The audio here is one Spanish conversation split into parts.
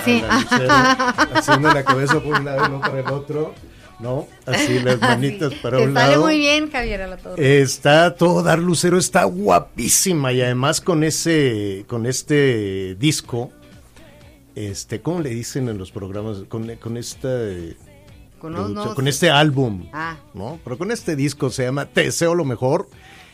Así. a la haciendo la cabeza por un lado y no por el otro. ¿No? Así, las manitas para Te un sale lado. muy bien, Javier Alatorre. Está a todo dar Lucero, está guapísima y además con ese, con este disco, este, ¿cómo le dicen en los programas? Con, con esta, con este álbum, Ah. ¿no? Pero con este disco se llama Te deseo lo mejor,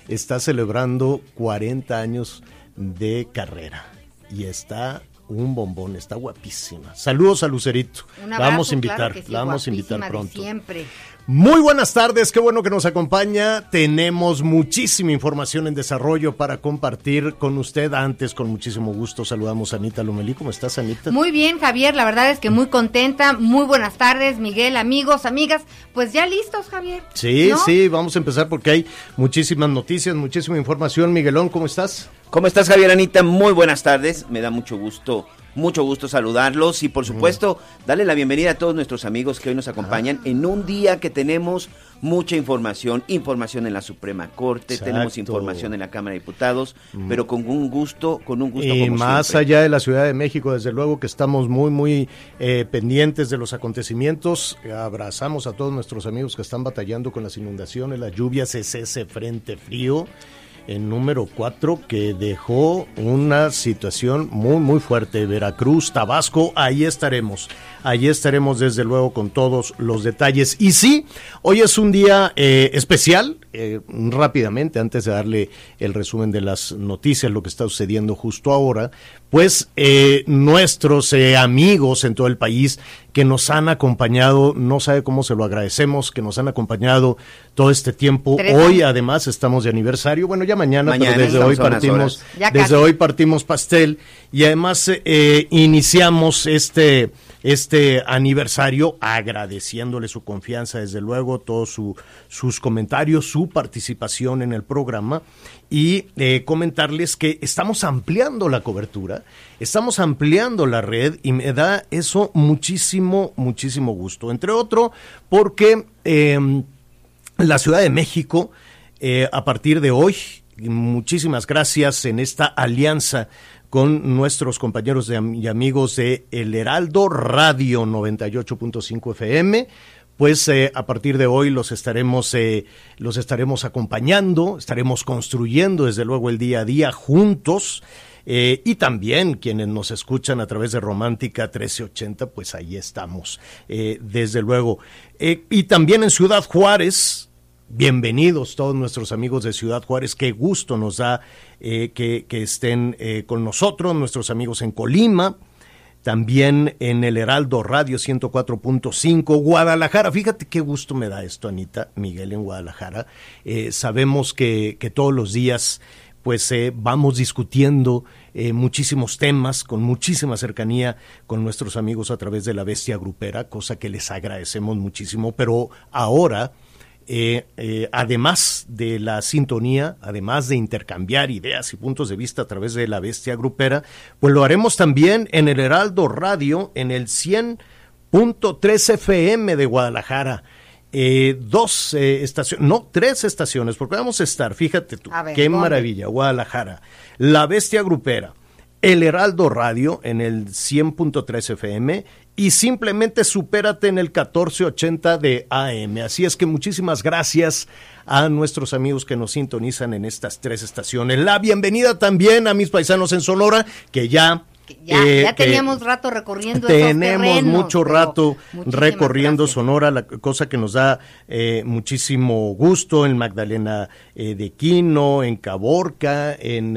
está celebrando 40 años de carrera y está un bombón, está guapísima. Saludos a Lucerito, Un la abrazo, vamos a invitar, claro que sí, la vamos a invitar pronto. Siempre. Muy buenas tardes, qué bueno que nos acompaña. Tenemos muchísima información en desarrollo para compartir con usted. Antes, con muchísimo gusto, saludamos a Anita Lomelí. ¿Cómo estás, Anita? Muy bien, Javier, la verdad es que muy contenta. Muy buenas tardes, Miguel, amigos, amigas. Pues ya listos, Javier. Sí, ¿No? sí, vamos a empezar porque hay muchísimas noticias, muchísima información. Miguelón, ¿cómo estás? ¿Cómo estás, Javier Anita? Muy buenas tardes. Me da mucho gusto, mucho gusto saludarlos y, por supuesto, darle la bienvenida a todos nuestros amigos que hoy nos acompañan en un día que tenemos mucha información, información en la Suprema Corte, Exacto. tenemos información en la Cámara de Diputados, pero con un gusto, con un gusto Y como más siempre. allá de la Ciudad de México, desde luego que estamos muy, muy eh, pendientes de los acontecimientos. Abrazamos a todos nuestros amigos que están batallando con las inundaciones, las lluvias, es ese frente frío en número 4 que dejó una situación muy, muy fuerte. Veracruz, Tabasco, ahí estaremos. Ahí estaremos desde luego con todos los detalles. Y sí, hoy es un día eh, especial. Eh, rápidamente, antes de darle el resumen de las noticias, lo que está sucediendo justo ahora, pues eh, nuestros eh, amigos en todo el país que nos han acompañado, no sabe cómo se lo agradecemos, que nos han acompañado todo este tiempo. Tres Hoy además estamos de aniversario, bueno ya mañana, Mañana, pero desde hoy partimos, desde hoy partimos pastel y además eh, iniciamos este este aniversario agradeciéndole su confianza, desde luego, todos su- sus comentarios, su participación en el programa y eh, comentarles que estamos ampliando la cobertura, estamos ampliando la red y me da eso muchísimo, muchísimo gusto. Entre otro, porque em, la Ciudad de México, eh, a partir de hoy, muchísimas gracias en esta alianza con nuestros compañeros y amigos de El Heraldo Radio 98.5 FM. Pues eh, a partir de hoy los estaremos, eh, los estaremos acompañando, estaremos construyendo desde luego el día a día juntos. Eh, y también quienes nos escuchan a través de Romántica 1380, pues ahí estamos, desde luego. Y también en Ciudad Juárez, bienvenidos todos nuestros amigos de Ciudad Juárez, qué gusto nos da eh, que, estén eh, con nosotros, nuestros amigos en Colima, también en el Heraldo Radio 104.5, Guadalajara. Fíjate qué gusto me da esto, Anita, Miguel en Guadalajara. Eh, sabemos que, todos los días pues eh, vamos discutiendo muchísimos temas con muchísima cercanía con nuestros amigos a través de la bestia grupera, cosa que les agradecemos muchísimo, pero ahora eh, eh, además de la sintonía, además de intercambiar ideas y puntos de vista a través de la bestia grupera, pues lo haremos también en el Heraldo Radio, en el 100. 100.3 FM de Guadalajara. Eh, dos estaciones, no, tres estaciones, porque vamos a estar, fíjate tú, ver, qué ¿dónde? maravilla, Guadalajara, La Bestia Grupera, El Heraldo Radio en el 100.3 FM y simplemente supérate en el 1480 de AM. Así es que muchísimas gracias a nuestros amigos que nos sintonizan en estas tres estaciones. La bienvenida también a mis paisanos en Sonora, que ya... Ya, eh, ya teníamos rato recorriendo esos tenemos terrenos, mucho rato recorriendo gracias. Sonora, la cosa que nos da eh, muchísimo gusto en Magdalena eh, de Quino, en Caborca, en...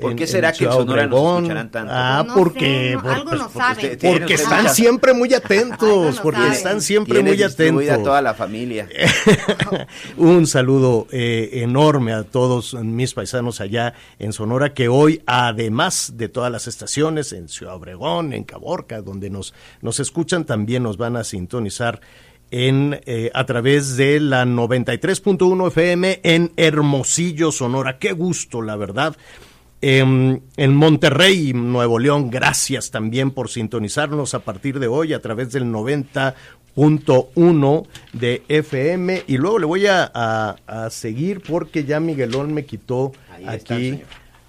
¿Por en- qué será en que en Ciudad Sonora nos Obregón. escucharán tanto? Ah, No porque, sé, no, por- algo pues, no porque usted están siempre muy atentos, porque saben. están siempre muy atentos. toda la familia. Un saludo eh, enorme a todos mis paisanos allá en Sonora, que hoy, además de todas las estaciones, en Ciudad Obregón, en Caborca, donde nos, nos escuchan, también nos van a sintonizar en eh, a través de la 93.1 FM en Hermosillo, Sonora. Qué gusto, la verdad. Em, en Monterrey, Nuevo León, gracias también por sintonizarnos a partir de hoy a través del 90.1 de FM. Y luego le voy a, a- a seguir porque ya Miguelón me quitó Ahí aquí.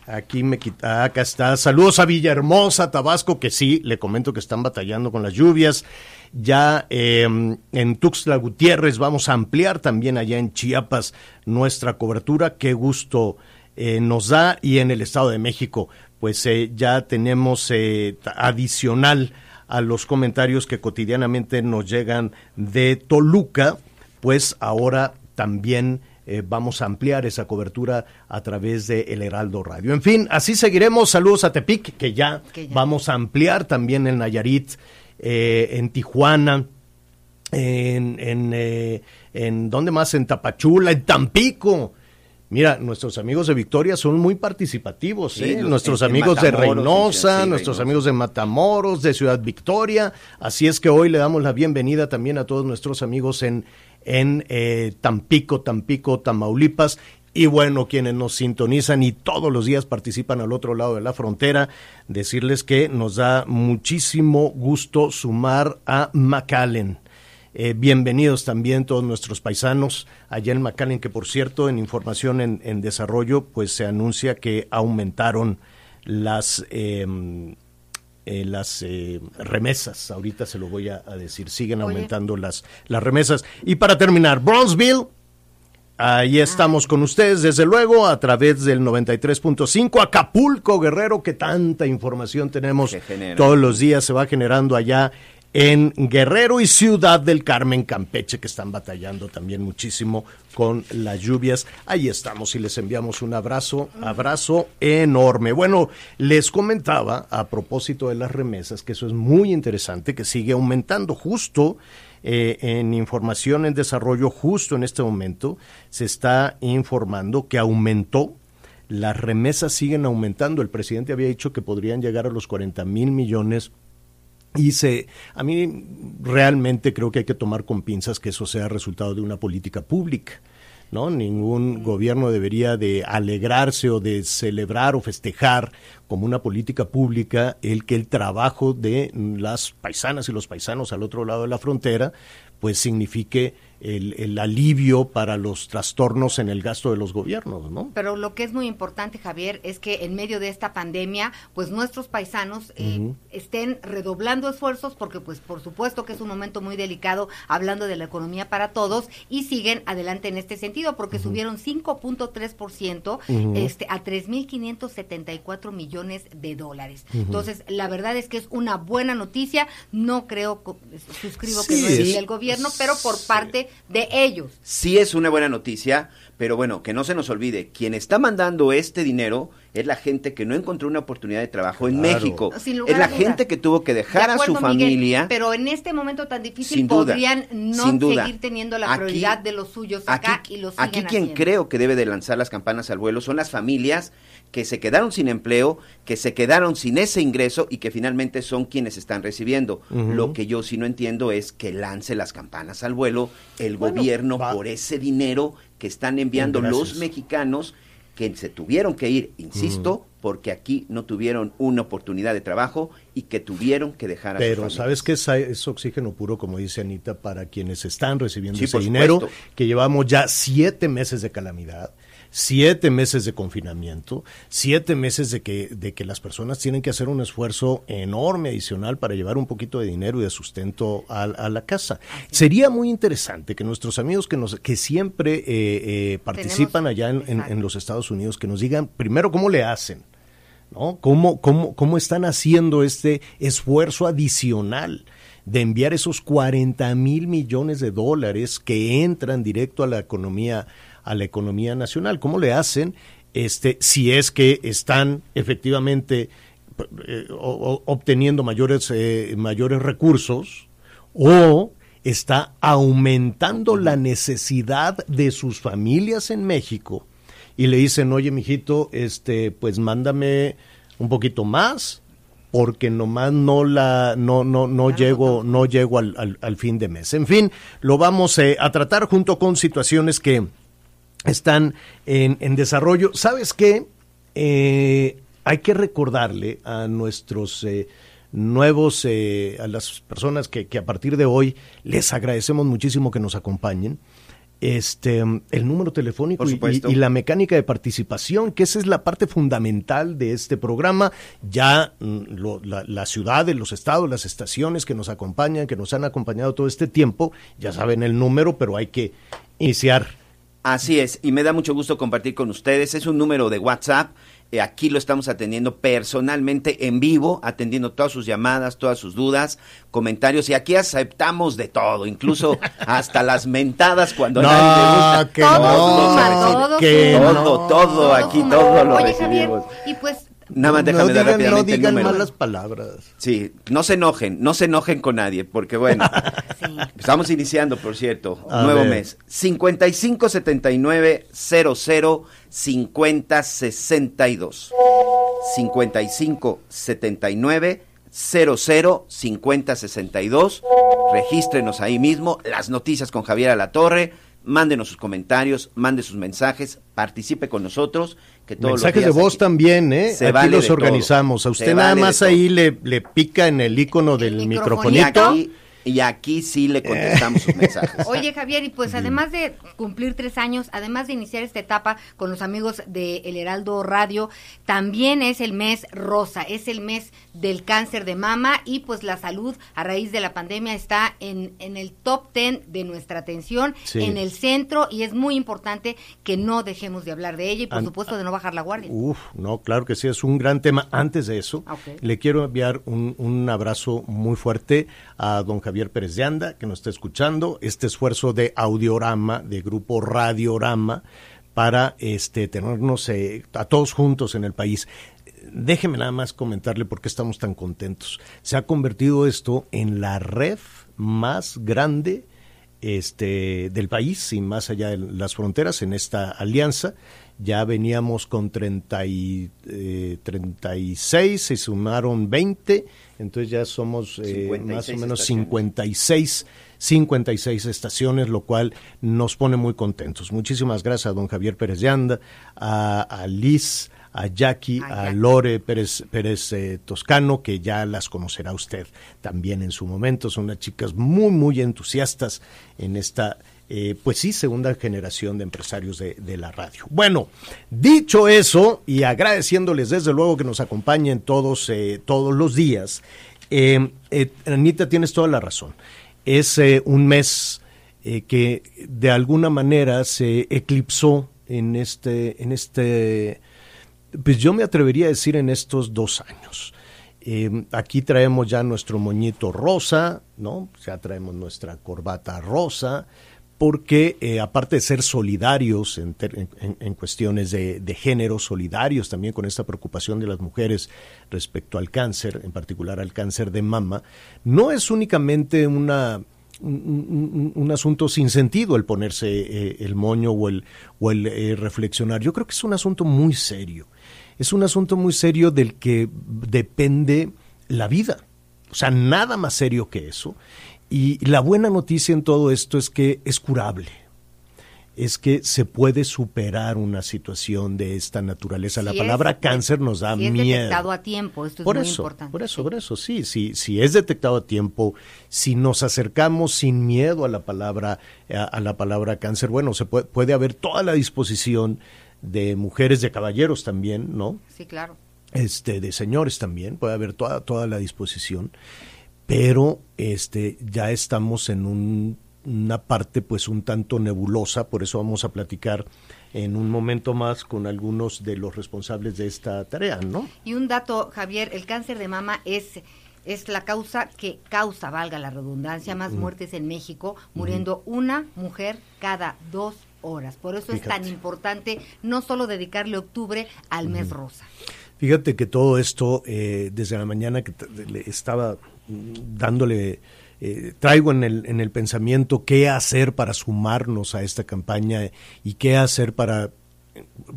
Aquí me quita, acá está. Saludos a Villahermosa, Tabasco, que sí, le comento que están batallando con las lluvias. Ya eh, en Tuxtla Gutiérrez vamos a ampliar también allá en Chiapas nuestra cobertura. Qué gusto eh, nos da. Y en el Estado de México, pues eh, ya tenemos eh, adicional a los comentarios que cotidianamente nos llegan de Toluca, pues ahora también eh, vamos a ampliar esa cobertura a través de El Heraldo Radio. En fin, así seguiremos. Saludos a Tepic, que ya, Que ya. vamos a ampliar también en Nayarit, en Tijuana, en, en, en ¿dónde más? En Tapachula, en Tampico. Mira, nuestros amigos de Victoria son muy participativos, Sí, ¿eh? los- nuestros en- en amigos de Reynosa, sí, nuestros Reynosa. amigos de Matamoros, de Ciudad Victoria. Así es que hoy le damos la bienvenida también a todos nuestros amigos en, en eh, Tampico, Tampico, Tamaulipas. Y bueno, quienes nos sintonizan y todos los días participan al otro lado de la frontera, decirles que nos da muchísimo gusto sumar a McAllen. Eh, bienvenidos también todos nuestros paisanos allá en McAllen, que por cierto, en información en, en desarrollo, pues se anuncia que aumentaron las eh, eh, las eh, remesas. Ahorita se lo voy a, a decir, siguen Oye. aumentando las, las remesas. Y para terminar, Bronzeville, ahí estamos con ustedes, desde luego, a través del 93.5, Acapulco, Guerrero, que tanta información tenemos todos los días, se va generando allá en Guerrero y Ciudad del Carmen, Campeche, que están batallando también muchísimo con las lluvias. Ahí estamos y les enviamos un abrazo, abrazo enorme. Bueno, les comentaba a propósito de las remesas, que eso es muy interesante, que sigue aumentando justo eh, en información en desarrollo, justo en este momento, se está informando que aumentó las remesas siguen aumentando. El presidente había dicho que podrían llegar a los 40 mil millones y se, a mí realmente creo que hay que tomar con pinzas que eso sea resultado de una política pública. ¿no? Ningún gobierno debería de alegrarse o de celebrar o festejar como una política pública el que el trabajo de las paisanas y los paisanos al otro lado de la frontera pues signifique el, el alivio para los trastornos en el gasto de los gobiernos, ¿no? Pero lo que es muy importante, Javier, es que en medio de esta pandemia, pues nuestros paisanos eh, estén redoblando esfuerzos, porque pues por supuesto que es un momento muy delicado hablando de la economía para todos, y siguen adelante en este sentido, porque subieron 5.3% este, a 3.574 millones de dólares. Entonces, la verdad es que es una buena noticia, no creo, suscribo que no es es- del gobierno, pero por parte de ellos. Sí es una buena noticia, pero bueno, que no se nos olvide, quien está mandando este dinero es la gente que no encontró una oportunidad de trabajo en. México. Sin lugar Es la gente que tuvo que dejar De a su Miguel, familia. pero en este momento tan difícil sin duda, podrían no sin duda. seguir teniendo la Aquí- prioridad de los suyos acá aquí, y lo siguen Aquí quien haciendo. creo que debe de lanzar las campanas al vuelo son las familias que se quedaron sin empleo, que se quedaron sin ese ingreso y que finalmente son quienes están recibiendo. Lo que yo sí no entiendo es que lance las campanas al vuelo el Bueno, gobierno va- por ese dinero que están enviando los mexicanos que se tuvieron que ir, insisto, porque aquí no tuvieron una oportunidad de trabajo y que tuvieron que dejar a Pero sabes que es, es oxígeno puro, como dice Anita, para quienes están recibiendo Sí, ese dinero, supuesto. que llevamos ya siete meses de calamidad, siete meses de confinamiento, siete meses de que, de que las personas tienen que hacer un esfuerzo enorme adicional para llevar un poquito de dinero y de sustento a, a la casa. Sería muy interesante que nuestros amigos que, nos, que siempre eh, eh, participan allá en- en- en los Estados Unidos, que nos digan primero cómo le hacen. ¿no? ¿Cómo, cómo, ¿Cómo están haciendo este esfuerzo adicional de enviar esos 40 mil millones de dólares que entran directo a la economía, a la economía nacional? ¿Cómo le hacen este, si es que están efectivamente eh, o- o- obteniendo mayores, eh, mayores recursos o está aumentando la necesidad de sus familias en México y le dicen, oye, mijito, este, pues mándame un poquito más, porque nomás no la, no, no, no llego, no llego al, al- al fin de mes. En fin, lo vamos eh, a tratar junto con situaciones que están en, en desarrollo. ¿Sabes qué? Eh, hay que recordarle a nuestros eh, nuevos, eh, a las personas que, que a partir de hoy les agradecemos muchísimo que nos acompañen. Este, el número telefónico y- supuesto. y, y la mecánica de participación, que esa es la parte fundamental de este programa. Ya mm, lo- la, la ciudad, los estados, las estaciones que nos acompañan, que nos han acompañado todo este tiempo, ya saben el número, pero hay que iniciar Así es, y me da mucho gusto compartir con ustedes. Es un número de WhatsApp. eh, aquí lo estamos atendiendo personalmente en vivo, atendiendo todas sus llamadas, todas sus dudas, comentarios. Y aquí aceptamos de todo, incluso hasta las mentadas cuando No, nadie le gusta. que Todo no, todo. Todo, todo, aquí suma. todo lo Oye, Javier, recibimos. y pues Nada más no déjame dar digan, no rápidamente el digan número. malas palabras. Sí, no se enojen, no se enojen con nadie, porque bueno, Sí. estamos iniciando, por cierto, A nuevo ver. mes. 55 79 00 50 62. 55 79 00 50 62. Regístrenos ahí mismo, las noticias con Javier Alatorre. Mándenos sus comentarios, mande sus mensajes, participe con nosotros. Que todos los Mensajes de voz aquí- también, ¿eh? Se Aquí vale los todo. organizamos. A Se usted nada vale más ahí le, le pica en el icono del El microfonito. microfonito. aquí, y aquí sí le contestamos sus mensajes. Oye, Javier, y pues además de cumplir tres años, además de iniciar esta etapa con los amigos de El Heraldo Radio, también es el mes rosa, es el mes del cáncer de mama y pues la salud a raíz de la pandemia está en, en el top ten de nuestra atención, Sí. en el centro y es muy importante que no dejemos de hablar de ella y por An- supuesto de no bajar la guardia. Uf, no, claro que sí, es un gran tema. Antes de eso, Ok. le quiero enviar un, un abrazo muy fuerte a don Javier Pérez de Anda, que nos está escuchando, este esfuerzo de audiorama, de grupo Radiorama, para este, tenernos eh, a todos juntos en el país. Déjeme nada más comentarle por qué estamos tan contentos. Se ha convertido esto en la red más grande este, del país y más allá de las fronteras en esta alianza. Ya veníamos con 30 y, eh, 36, se sumaron 20, entonces ya somos eh, 56 más o menos estaciones. 56, 56 estaciones, lo cual nos pone muy contentos. Muchísimas gracias a don Javier Pérez de Anda, a, a Liz, a Jackie, A. Lore Pérez, Pérez eh, Toscano, que ya las conocerá usted también en su momento. Son unas chicas muy, muy entusiastas en esta, eh, pues sí, segunda generación de empresarios de, la radio. Bueno, dicho eso, y agradeciéndoles desde luego que nos acompañen todos, eh, todos los días, eh, Anita, tienes toda la razón. Es un mes que de alguna manera se eclipsó en este, en este pues yo me atrevería a decir en estos dos años. Aquí traemos ya nuestro moñito rosa, ¿no? Ya traemos nuestra corbata rosa, porque eh, aparte de ser solidarios en, cuestiones de, género, solidarios también con esta preocupación de las mujeres respecto al cáncer, en particular al cáncer de mama, no es únicamente un, un- un asunto sin sentido el ponerse eh, el moño o el, o el eh, reflexionar. Yo creo que es un asunto muy serio. Es un asunto muy serio del que depende la vida. O sea, nada más serio que eso. Y la buena noticia en todo esto es que es curable. es que se puede superar una situación de esta naturaleza. la palabra es- cáncer nos da si es miedo. detectado a tiempo, esto es por muy eso, importante. Por eso, por eso, sí, sí, si es detectado a tiempo, si nos acercamos sin miedo a la palabra, a, a la palabra cáncer, bueno, se puede, puede haber toda la disposición de mujeres, de caballeros también, ¿no? Sí, claro. este de señores también puede haber toda toda la disposición pero este ya estamos en un- una parte pues un tanto nebulosa por eso vamos a platicar en un momento más con algunos de los responsables de esta tarea no Y un dato, Javier, el cáncer de mama es es la causa que causa, valga la redundancia, más muertes en México, muriendo una mujer cada dos horas. Por eso es tan importante no solo dedicarle octubre al mes rosa. Fíjate que todo esto, eh, desde la mañana que estaba dándole, eh, traigo en el, en el pensamiento qué hacer para sumarnos a esta campaña y qué hacer para,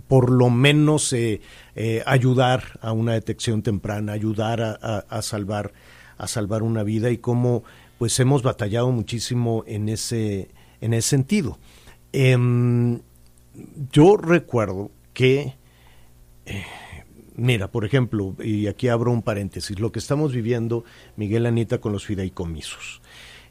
por lo menos, eh, eh, ayudar a una detección temprana, ayudar a, a- a salvar, a salvar una vida y cómo, pues, hemos batallado muchísimo en ese, en ese sentido. Em, yo recuerdo que Mira, por ejemplo, y aquí abro un paréntesis, lo que estamos viviendo, Miguel Anita, con los fideicomisos.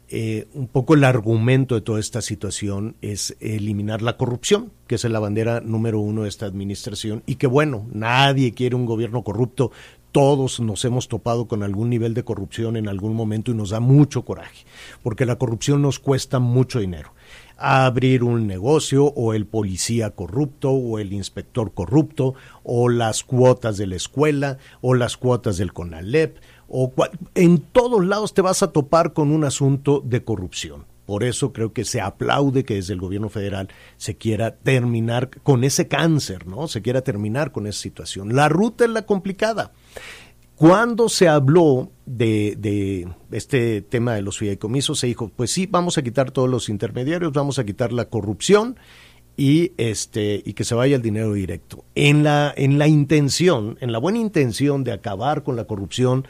Eh, un poco el argumento de toda esta situación es eliminar la corrupción, que es la bandera número uno de esta administración, y que bueno, nadie quiere un gobierno corrupto, todos nos hemos topado con algún nivel de corrupción en algún momento y nos da mucho coraje, porque la corrupción nos cuesta mucho dinero abrir un negocio o el policía corrupto o el inspector corrupto o las cuotas de la escuela o las cuotas del CONALEP o cual- en todos lados te vas a topar con un asunto de corrupción. Por eso creo que se aplaude que desde el gobierno federal se quiera terminar con ese cáncer, ¿no? Se quiera terminar con esa situación. La ruta es la complicada. Cuando se habló de, este tema de los fideicomisos, se dijo, pues sí, vamos a quitar todos los intermediarios, vamos a quitar la corrupción y este y que se vaya el dinero directo. En la en la intención, en la buena intención de acabar con la corrupción,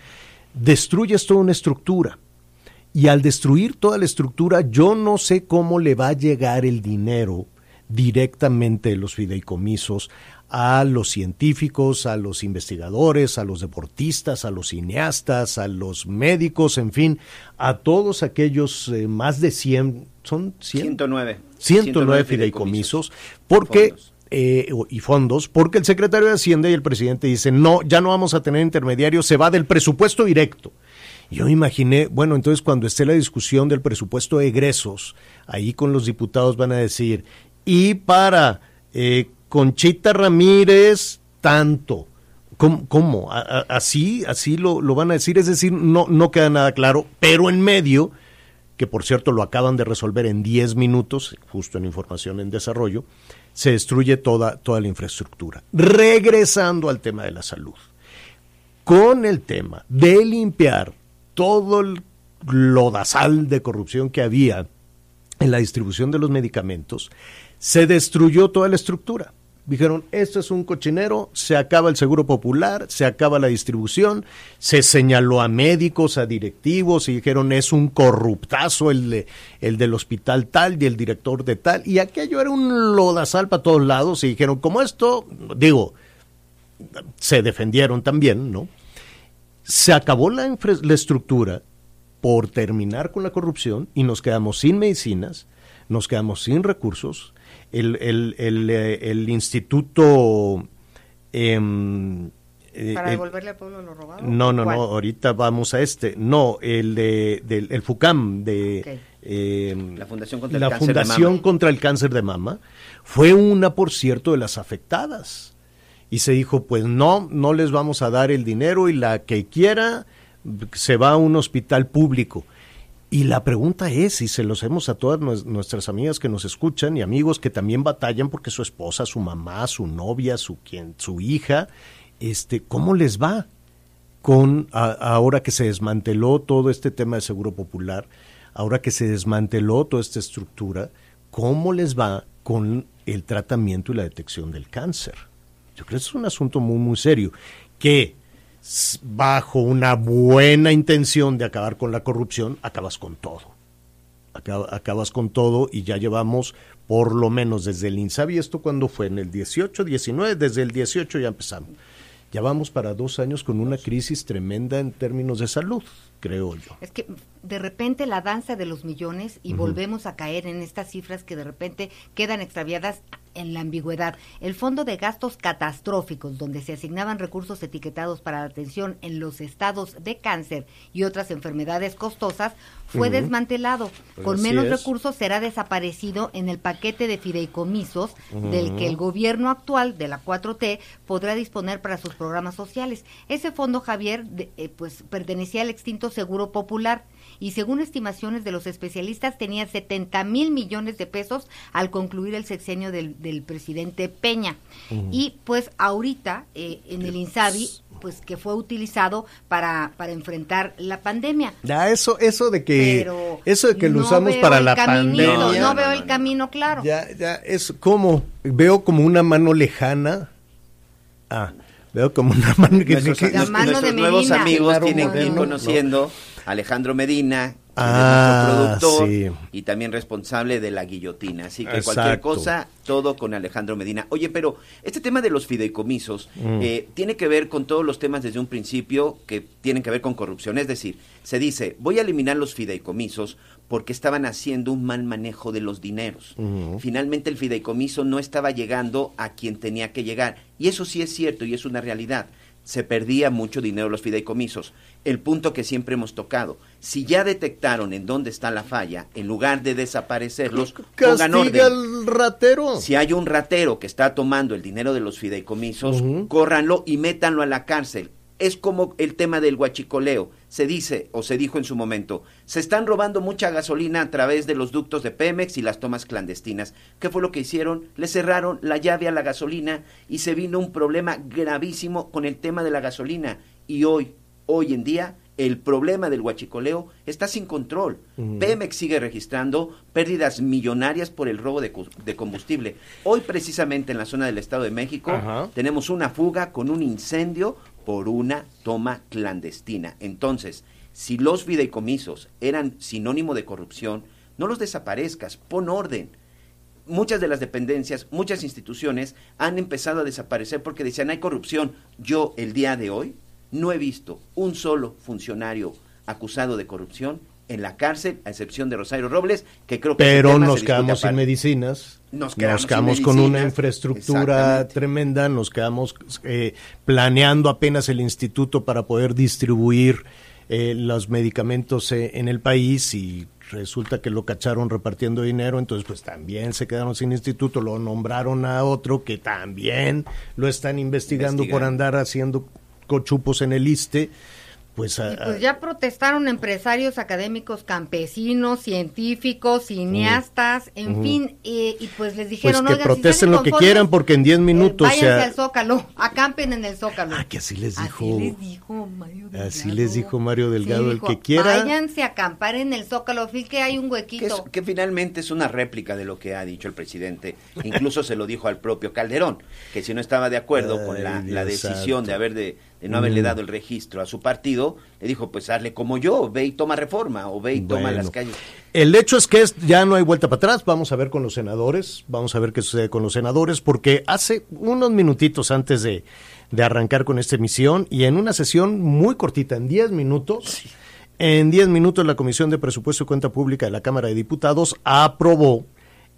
destruyes toda una estructura. Y al destruir toda la estructura, yo no sé cómo le va a llegar el dinero directamente de los fideicomisos a los científicos, a los investigadores, a los deportistas, a los cineastas, a los médicos, en fin, a todos aquellos eh, más de 100, son 100, 109. 109 fideicomisos, porque Fondos. eh, y fondos, porque el secretario de Hacienda y el presidente dicen, no, ya no vamos a tener intermediarios, se va del presupuesto directo. Yo me imaginé, bueno, entonces cuando esté la discusión del presupuesto de egresos, ahí con los diputados van a decir, y para eh, Conchita Ramírez, tanto. ¿Cómo? cómo? Así así lo, lo van a decir, es decir, no, no queda nada claro, pero en medio que por cierto lo acaban de resolver en 10 minutos, justo en información en desarrollo, se destruye toda, toda la infraestructura. Regresando al tema de la salud, con el tema de limpiar todo el lodazal de corrupción que había en la distribución de los medicamentos, se destruyó toda la estructura. Dijeron, esto es un cochinero, se acaba el seguro popular, se acaba la distribución, se señaló a médicos, a directivos, y dijeron, es un corruptazo el, de- el del hospital tal y el director de tal, y aquello era un lodazal para todos lados, y dijeron, como esto, digo, se defendieron también, ¿no? Se acabó la, infra- la estructura por terminar con la corrupción y nos quedamos sin medicinas, nos quedamos sin recursos. El, el, el, eh, el instituto... em, eh, Para el- devolverle al pueblo lo robado. no, no, ¿Cuál? no, ahorita vamos a este. No, el de, del el FUCAM, de eh, La Fundación contra el la Cáncer de Fundación Mama. contra el Cáncer de Mama, fue una, por cierto, de las afectadas. Y se dijo, pues no, no les vamos a dar el dinero y la que quiera se va a un hospital público. Y la pregunta es, y se lo hacemos a todas nues- nuestras amigas que nos escuchan y amigos que también batallan porque su esposa, su mamá, su novia, su quien, su hija, este, ¿cómo les va? con ahora que se desmanteló todo este tema de seguro popular, ahora que se desmanteló toda esta estructura, ¿cómo les va con el tratamiento y la detección del cáncer? Yo creo que es un asunto muy, muy serio, que bajo una buena intención de acabar con la corrupción, acabas con todo. acaba- acabas con todo y ya llevamos por lo menos desde el INSABI, ¿esto cuándo fue? ¿En el 18, 19? Desde el 18 ya empezamos. Ya vamos para dos años con una crisis tremenda en términos de salud, creo yo. Es que de repente la danza de los millones y volvemos a caer en estas cifras que de repente quedan extraviadas en la ambigüedad. El fondo de gastos catastróficos, donde se asignaban recursos etiquetados para la atención en los estados de cáncer y otras enfermedades costosas, fue desmantelado. Pues Con menos es. recursos será desaparecido en el paquete de fideicomisos del que el gobierno actual de la 4T podrá disponer para sus programas sociales. Ese fondo, Javier, de- eh, pues pertenecía al extinto Seguro Popular y según estimaciones de los especialistas tenía 70 mil millones de pesos al concluir el sexenio del, del presidente Peña. Y pues ahorita eh, en el INSABI, pues que fue utilizado para, para enfrentar la pandemia. Ya eso, eso de que, Pero eso de que lo no usamos para la caminito, pandemia. No, No, veo no, el no. camino claro. Ya, ya, es como, veo como una mano lejana. Ah, veo como una mano que... Nuestros, que- La nuestros- mano nuestros de nuevos Medina. amigos Claro, tienen que ir conociendo Alejandro Medina, quien Ah, es nuestro productor sí. y también responsable de la guillotina. Así que Exacto. cualquier cosa, todo con Alejandro Medina. Oye, pero este tema de los fideicomisos Mm. eh, tiene que ver con todos los temas desde un principio que tienen que ver con corrupción. Es decir, se dice, voy a eliminar los fideicomisos porque estaban haciendo un mal manejo de los dineros. Finalmente el fideicomiso no estaba llegando a quien tenía que llegar. Y eso sí es cierto y es una realidad. Se perdía mucho dinero los fideicomisos. El punto que siempre hemos tocado, si ya detectaron en dónde está la falla, en lugar de desaparecerlos, pongan orden. al ratero. Si hay un ratero que está tomando el dinero de los fideicomisos, Ujú. córranlo y métanlo a la cárcel. Es como el tema del huachicoleo. Se dice, o se dijo en su momento, se están robando mucha gasolina a través de los ductos de Pemex y las tomas clandestinas. ¿Qué fue lo que hicieron? Le cerraron la llave a la gasolina y se vino un problema gravísimo con el tema de la gasolina. Y hoy, hoy en día, el problema del huachicoleo está sin control. Pemex sigue registrando pérdidas millonarias por el robo de, combustible. Hoy precisamente en la zona del Estado de México Ajá. tenemos una fuga con un incendio por una toma clandestina. Entonces, si los fideicomisos eran sinónimo de corrupción, no los desaparezcas, pon orden. Muchas de las dependencias, muchas instituciones han empezado a desaparecer porque decían hay corrupción. Yo el día de hoy no he visto un solo funcionario acusado de corrupción en la cárcel, a excepción de Rosario Robles, que creo que Pero nos quedamos sin medicinas. Nos quedamos con una infraestructura tremenda. Nos quedamos eh, planeando apenas el instituto para poder distribuir eh, los medicamentos eh, en el país y resulta que lo cacharon repartiendo dinero, entonces pues también se quedaron sin instituto, lo nombraron a otro que también lo están investigando, por andar haciendo cochupos en el ISTE. Pues, a- Y pues ya protestaron empresarios académicos, campesinos, científicos, cineastas, en fin, eh, y pues les pues dijeron, que "Oigan, si protesten están lo que quieran porque en 10 eh, minutos váyanse ya- al Zócalo, acampen en el Zócalo. Ah, que así les dijo. Así les dijo Mario Delgado. Así les dijo Mario Delgado, Sí, el dijo, que quiera. Váyanse a acampar en el Zócalo, fíjate que hay un que, es- huequito. que finalmente es una réplica de lo que ha dicho el presidente. Incluso se lo dijo al propio Calderón, que si no estaba de acuerdo con la, Ay, la decisión santo. de haber de, de no haberle dado el registro a su partido, le dijo, pues hazle como yo, ve y toma reforma, o ve y toma las calles. El hecho es que es- ya no hay vuelta para atrás. Vamos a ver con los senadores. Vamos a ver qué sucede con los senadores, porque hace unos minutitos antes de, de arrancar con esta emisión y en una sesión muy cortita, en 10 minutos, en 10 minutos la Comisión de Presupuesto y Cuenta Pública de la Cámara de Diputados aprobó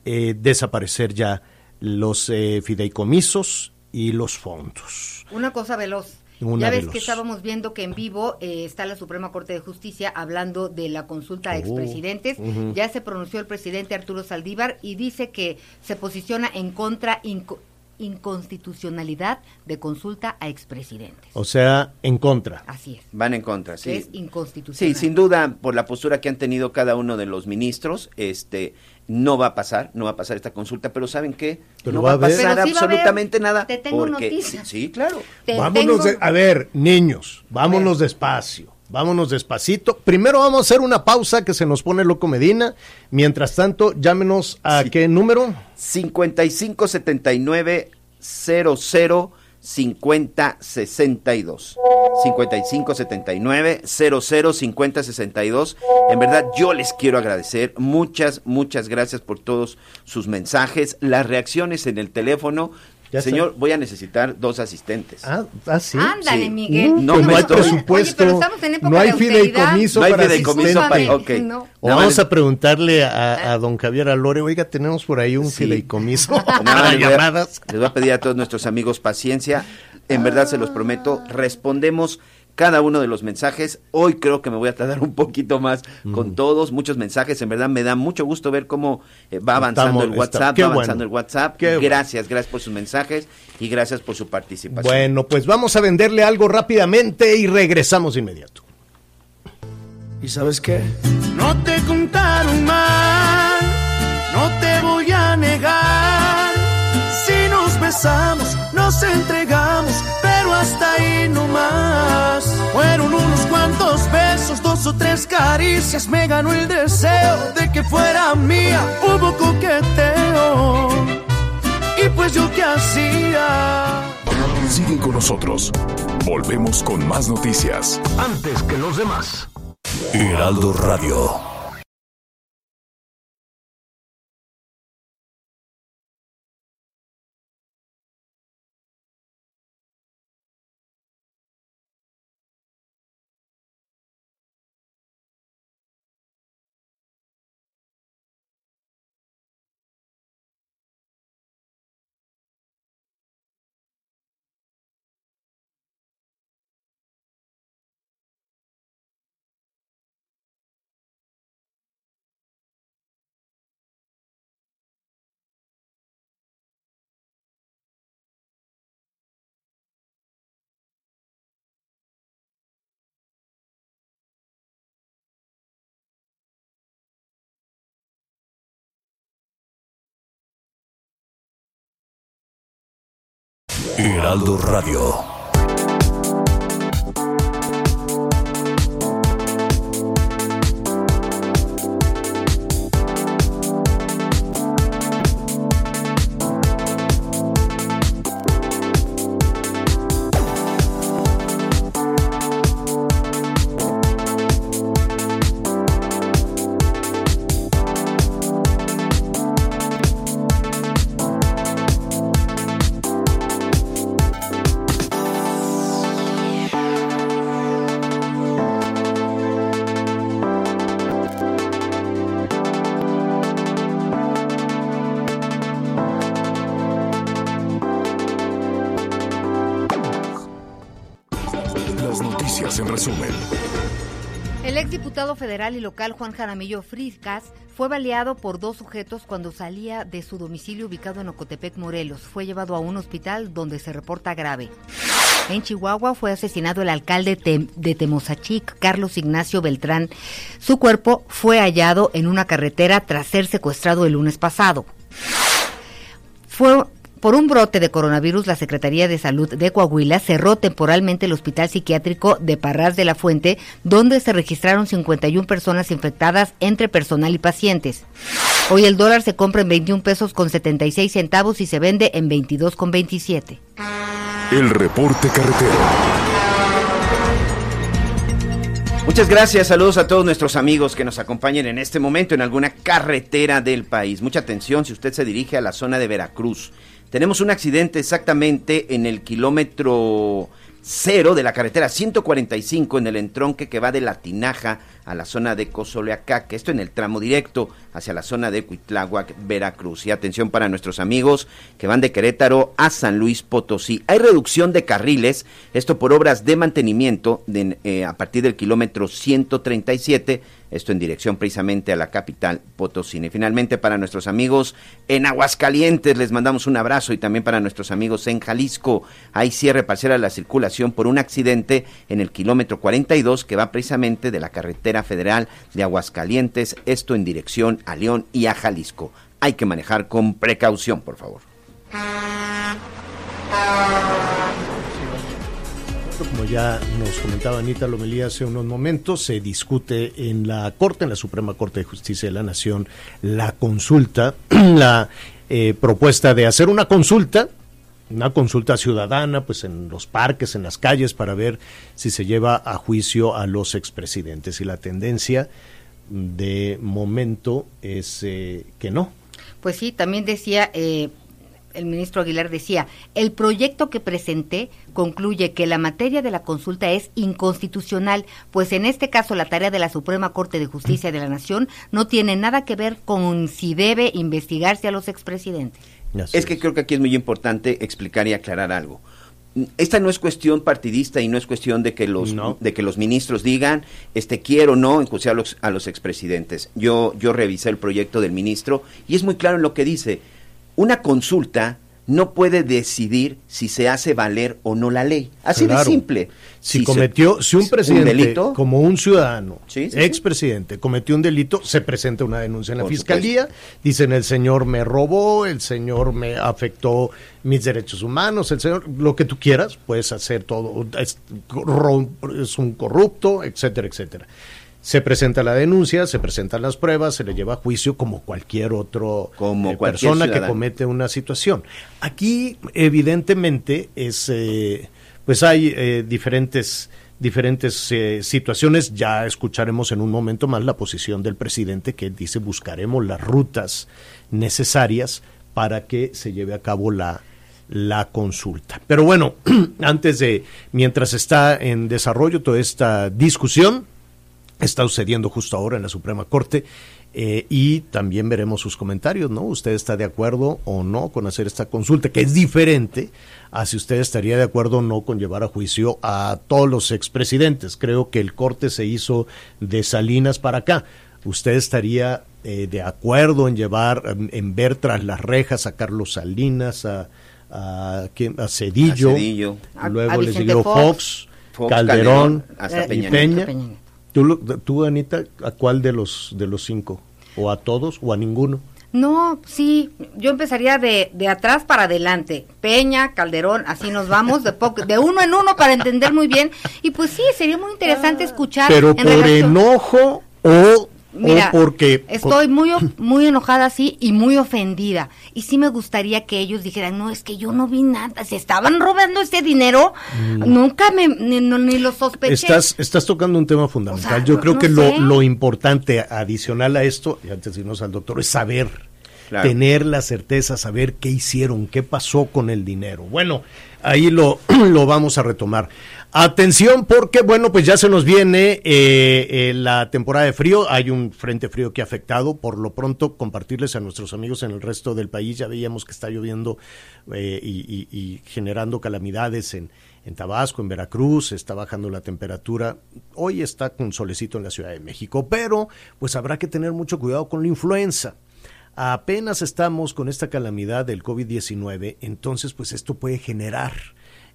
eh, desaparecer ya los eh, fideicomisos y los fondos. Una cosa veloz. Una ya ves que estábamos viendo que en vivo eh, está la Suprema Corte de Justicia hablando de la consulta a Oh, expresidentes. Ya se pronunció el presidente Arturo Saldívar y dice que se posiciona en contra inco- inconstitucionalidad de consulta a expresidentes. O sea, en contra. Así es. Van en contra, que sí. es inconstitucional. Sí, sin duda, por la postura que han tenido cada uno de los ministros, este no va a pasar, no va a pasar esta consulta, pero ¿saben qué? Pero no va a pasar sí va a haber. absolutamente nada. Te tengo porque, noticia. Sí, sí, claro. Te Vámonos, tengo- de- a ver, niños, vámonos despacio, vámonos despacito. Primero vamos a hacer una pausa que se nos pone loco Medina. Mientras tanto, llámenos a Sí. qué número. 5579 00 50 62. 5579 00 50 62. En verdad, yo les quiero agradecer. Muchas, muchas gracias por todos sus mensajes, las reacciones en el teléfono. Ya está. Señor, voy a necesitar dos asistentes. Ah, ah, sí. Ándale, Sí. Miguel. No pues no hay presupuesto, Oye, pero estamos en época no hay fideicomiso No hay para fideicomiso para- Discúlpame, ok. no. O No, vamos a preguntarle a, a don Javier Alore, oiga, tenemos por ahí un Sí. fideicomiso Nada, para les voy a- llamadas. Les voy a pedir a todos nuestros amigos paciencia. En verdad se los prometo. Respondemos cada uno de los mensajes. Hoy creo que me voy a tardar un poquito más con todos. Muchos mensajes. En verdad me da mucho gusto ver cómo eh, va avanzando Estamos- el WhatsApp. está- va avanzando bueno. el WhatsApp. Qué bueno. gracias, gracias por sus mensajes y gracias por su participación. Bueno, pues vamos a venderle algo rápidamente y regresamos de inmediato. ¿Y sabes qué? No te contaron mal, no te voy a negar. Si nos besamos, nos entregamos, o tres caricias, me ganó el deseo de que fuera mía. Hubo coqueteo, y pues yo qué hacía. Sigue con nosotros. Volvemos con más noticias. Antes que los demás. Heraldo Radio. Heraldo Radio. Resumen. El exdiputado federal y local Juan Jaramillo Friscas fue baleado por dos sujetos cuando salía de su domicilio ubicado en Ocotepec, Morelos. Fue llevado a un hospital donde se reporta grave. En Chihuahua fue asesinado el alcalde de Temozachic, Carlos Ignacio Beltrán. Su cuerpo fue hallado en una carretera tras ser secuestrado el lunes pasado. Fue por un brote de coronavirus, la Secretaría de Salud de Coahuila cerró temporalmente el Hospital Psiquiátrico de Parras de la Fuente, donde se registraron 51 personas infectadas entre personal y pacientes. Hoy el dólar se compra en 21 pesos con 76 centavos y se vende en 22 con 27. El reporte carretero. Muchas gracias, saludos a todos nuestros amigos que nos acompañen en este momento en alguna carretera del país. Mucha atención si usted se dirige a la zona de Veracruz. Tenemos un accidente exactamente en el kilómetro cero de la carretera 145 en el entronque que va de La Tinaja a la zona de Cozoleacaque, esto en el tramo directo hacia la zona de Cuitláhuac, Veracruz. Y atención para nuestros amigos que van de Querétaro a San Luis Potosí. Hay reducción de carriles, esto por obras de mantenimiento eh, a partir del kilómetro 137, esto en dirección precisamente a la capital Potosí. Y finalmente para nuestros amigos en Aguascalientes les mandamos un abrazo y también para nuestros amigos en Jalisco. Hay cierre parcial a la circulación por un accidente en el kilómetro 42 que va precisamente de la carretera federal de Aguascalientes, esto en dirección a León y a Jalisco. Hay que manejar con precaución, por favor. Como ya nos comentaba Anita Lomelí hace unos momentos, se discute en la Corte, en la Suprema Corte de Justicia de la Nación, la consulta, la eh, propuesta de hacer una consulta una consulta ciudadana, pues en los parques, en las calles, para ver si se lleva a juicio a los expresidentes. Y la tendencia de momento es eh, que no. Pues sí, también decía, eh, el ministro Aguilar decía, el proyecto que presenté concluye que la materia de la consulta es inconstitucional, pues en este caso la tarea de la Suprema Corte de Justicia de la Nación no tiene nada que ver con si debe investigarse a los expresidentes. Es que creo que aquí es muy importante explicar y aclarar algo. Esta no es cuestión partidista y no es cuestión de que los No. de que los ministros digan este quiero o no enjuiciar a los, a los expresidentes. Yo yo revisé el proyecto del ministro y es muy claro en lo que dice. Una consulta no puede decidir si se hace valer o no la ley. Así Claro. de simple. Si, cometió, si un presidente, delito, como un ciudadano, Sí, sí, expresidente, cometió un delito, se presenta una denuncia en la Por fiscalía, dicen el señor me robó, el señor me afectó mis derechos humanos, el señor, lo que tú quieras, puedes hacer todo, es, es un corrupto, etcétera, etcétera. Se presenta la denuncia, se presentan las pruebas, se le lleva a juicio como cualquier otro Como eh, cualquier persona que comete una situación. Aquí, evidentemente, es eh, pues hay eh, diferentes diferentes eh, situaciones. Ya escucharemos en un momento más la posición del presidente que dice buscaremos las rutas necesarias para que se lleve a cabo la la consulta. Pero bueno, antes de, mientras está en desarrollo toda esta discusión, está sucediendo justo ahora en la Suprema Corte eh, y también veremos sus comentarios, ¿no? ¿Usted está de acuerdo o no con hacer esta consulta? Que es diferente a si usted estaría de acuerdo o no con llevar a juicio a todos los expresidentes. Creo que el corte se hizo de Salinas para acá. ¿Usted estaría eh, de acuerdo en llevar, en, en ver tras las rejas a Carlos Salinas, a, a, ¿quién? a Cedillo, A Cedillo. Luego a les siguió Fox. Fox, Fox, Calderón, Calderón, hasta Eh, y Peña Peña. ¿Tú, Anita, a cuál de los, de los cinco? ¿O a todos o a ninguno? No, sí, yo empezaría de, de atrás para adelante. Peña, Calderón, así nos vamos, de, poco, de uno en uno para entender muy bien. Y pues sí, sería muy interesante escuchar. Pero en por relación- enojo o, Mira, o porque... estoy muy, muy enojada, sí, y muy ofendida. Y sí me gustaría que ellos dijeran, no, es que yo no vi nada, se estaban robando ese dinero, nunca me, ni, no- ni lo sospeché. Mm. Estás, estás tocando un tema fundamental. O sea, Yo creo no que sé. lo, lo importante adicional a esto, y antes de irnos al doctor, es saber, Claro. tener la certeza, saber qué hicieron, qué pasó con el dinero. Bueno, ahí lo, lo vamos a retomar. Atención porque, bueno, pues ya se nos viene eh, eh, la temporada de frío. Hay un frente frío que ha afectado. Por lo pronto, compartirles a nuestros amigos en el resto del país. Ya veíamos que está lloviendo eh, y, y- generando calamidades en, en Tabasco, en Veracruz, está bajando la temperatura. Hoy está con solecito en la Ciudad de México, pero pues habrá que tener mucho cuidado con la influenza. Apenas estamos con esta calamidad del COVID-19, entonces pues esto puede generar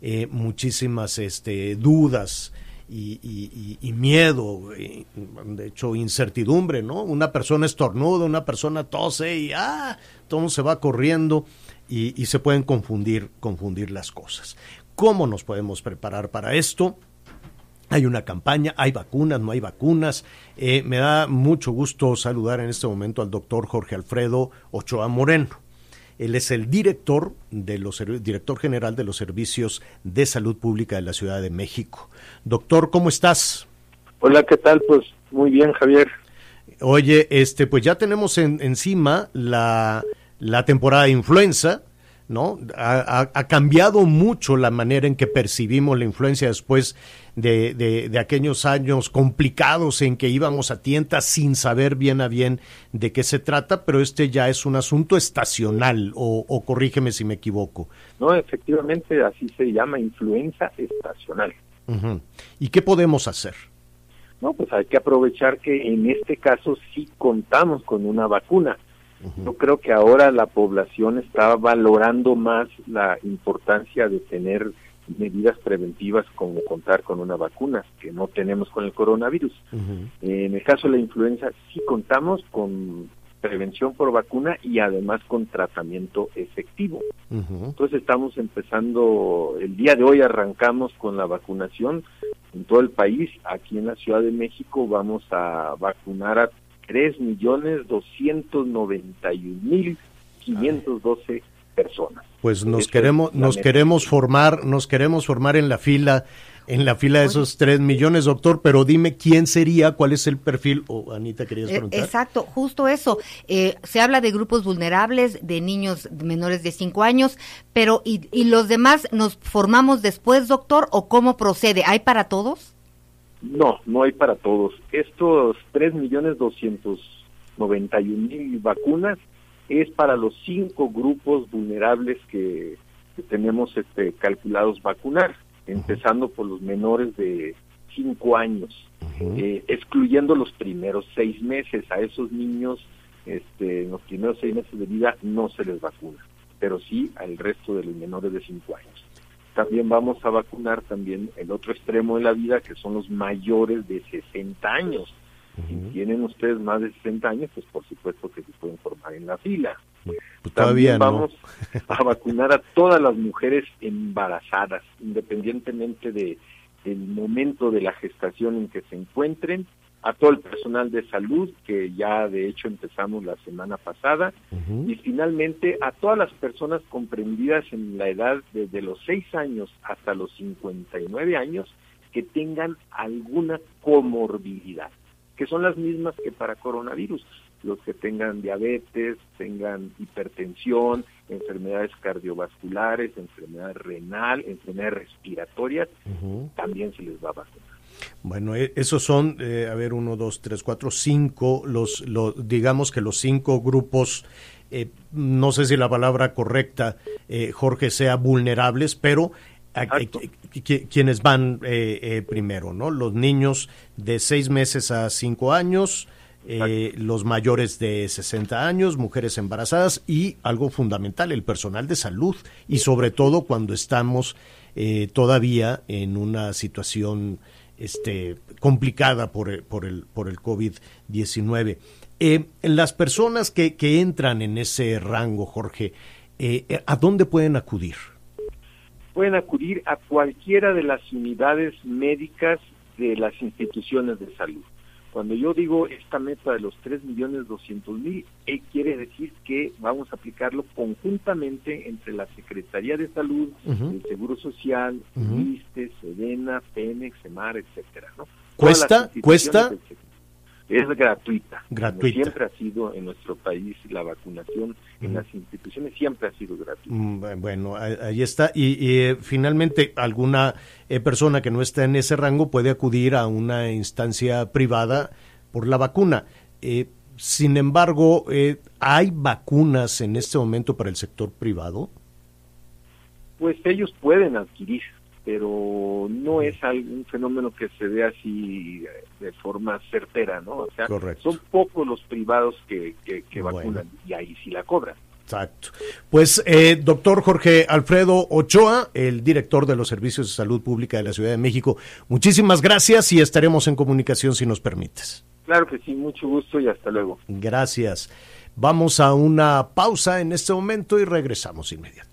eh, muchísimas este, dudas y, miedo, y, de hecho incertidumbre, ¿no? Una persona estornuda, una persona tose y ah, todo se va corriendo y, y se pueden confundir, confundir las cosas. ¿Cómo nos podemos preparar para esto? Hay una campaña, hay vacunas, no hay vacunas. Eh, me da mucho gusto saludar en este momento al doctor Jorge Alfredo Ochoa Moreno. Él es el director, de los, director general de los servicios de salud pública de la Ciudad de México. Doctor, ¿cómo estás? Hola, ¿qué tal? Pues muy bien, Javier. Oye, este, pues ya tenemos en- encima la, la temporada de influenza, ¿no? Ha, ha- ha cambiado mucho la manera en que percibimos la influencia después de, de- de aquellos años complicados en que íbamos a tientas sin saber bien a bien de qué se trata, pero este ya es un asunto estacional, o, o corrígeme si me equivoco. No, efectivamente, así se llama influenza estacional. ¿Y qué podemos hacer? No, pues hay que aprovechar que en este caso sí contamos con una vacuna. Yo creo que ahora la población está valorando más la importancia de tener medidas preventivas como contar con una vacuna, que no tenemos con el coronavirus. En el caso de la influenza, sí contamos con prevención por vacuna y además con tratamiento efectivo. Entonces estamos empezando, el día de hoy arrancamos con la vacunación en todo el país. Aquí en la Ciudad de México vamos a vacunar a 3.291.512 personas. Pues nos queremos, nos queremos formar, nos queremos formar en la fila, en la fila de esos tres millones, doctor, pero dime quién sería, cuál es el perfil, o Anita querías Eh, preguntar. Exacto, justo eso. Eh, se habla de grupos vulnerables, de niños menores de 5 años, pero ¿y, y los demás nos formamos después, doctor, o cómo procede? ¿Hay para todos? No, no hay para todos. Estos tres millones doscientos noventa y un mil vacunas es para los cinco grupos vulnerables que, que tenemos este, calculados vacunar, empezando por los menores de cinco años, eh, excluyendo los primeros seis meses. A esos niños, este, en los primeros seis meses de vida no se les vacuna, pero sí al resto de los menores de cinco años también vamos a vacunar también el otro extremo de la vida, que son los mayores de 60 años. Si tienen ustedes más de 60 años, pues por supuesto que se pueden formar en la fila. Pues todavía no. vamos a vacunar a todas las mujeres embarazadas, independientemente de el momento de la gestación en que se encuentren, a todo el personal de salud, que ya de hecho empezamos la semana pasada, y finalmente a todas las personas comprendidas en la edad desde los 6 años hasta los 59 años que tengan alguna comorbilidad, que son las mismas que para coronavirus, los que tengan diabetes, tengan hipertensión, enfermedades cardiovasculares, enfermedad renal, enfermedades respiratorias, también se les va a vacunar. Bueno, e- esos son, eh, a ver, uno, dos, tres, cuatro, cinco, los, los digamos que los cinco grupos, eh, no sé si la palabra correcta, eh, Jorge, sea vulnerables, pero a- quienes van eh, eh, primero, ¿no? Los niños de seis meses a cinco años, eh, los mayores de 60 años, mujeres embarazadas y algo fundamental, el personal de salud y sobre todo cuando estamos eh, todavía en una situación este, complicada por el, por el, por el COVID-19. Eh, las personas que, que entran en ese rango, Jorge, ¿a dónde pueden acudir? Pueden acudir a cualquiera de las unidades médicas de las instituciones de salud. Cuando yo digo esta meta de los 3 millones 200 mil, eh, quiere decir que vamos a aplicarlo conjuntamente entre la Secretaría de Salud, el Seguro Social, Ujú. ISSSTE, SEDENA, Pemex, EMAR, etcétera, ¿no? ¿Cuesta? ¿Cuesta? Es gratuita. como Gratuita. Siempre ha sido en nuestro país la vacunación en las instituciones siempre ha sido gratuita. Mm, bu- Bueno, ahí ahí está. Y, y, eh, finalmente, alguna eh, persona que no está en ese rango puede acudir a una instancia privada por la vacuna. Eh, sin embargo, eh, ¿hay vacunas en este momento para el sector privado? Pues ellos pueden adquirir, pero no es algún fenómeno que se ve así eh, de forma certera, ¿no? O sea, Correcto. son pocos los privados que, que, que Bueno. vacunan y ahí sí la cobran. Exacto. Pues, eh, doctor Jorge Alfredo Ochoa, el director de los Servicios de Salud Pública de la Ciudad de México, muchísimas gracias y estaremos en comunicación si nos permites. Claro que sí, mucho gusto y hasta luego. Gracias. Vamos a una pausa en este momento y regresamos inmediato.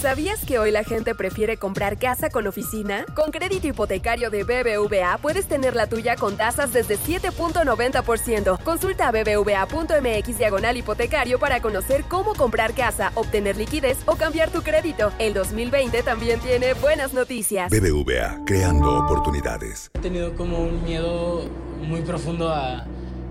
¿Sabías que hoy la gente prefiere comprar casa con oficina? Con crédito hipotecario de BBVA puedes tener la tuya con tasas desde 7.90%. Consulta bbva.mx diagonal hipotecario para conocer cómo comprar casa, obtener liquidez o cambiar tu crédito. El 2020 también tiene buenas noticias. BBVA, creando oportunidades. He tenido como un miedo muy profundo a,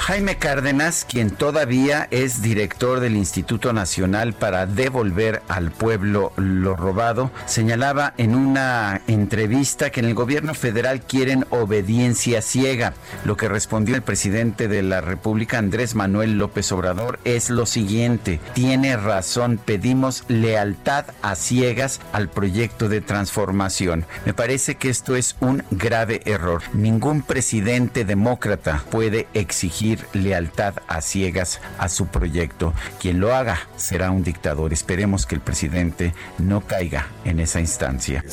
Jaime Cárdenas, quien todavía es director del Instituto Nacional para devolver al pueblo lo robado, señalaba en una entrevista que en el gobierno federal quieren obediencia ciega. Lo que respondió el presidente de la República, Andrés Manuel López Obrador, es lo siguiente. Tiene razón, pedimos lealtad a ciegas al proyecto de transformación. Me parece que esto es un grave error. Ningún presidente demócrata puede exigir lealtad a ciegas a su proyecto. Quien lo haga será un dictador. Esperemos que el presidente no caiga en esa instancia.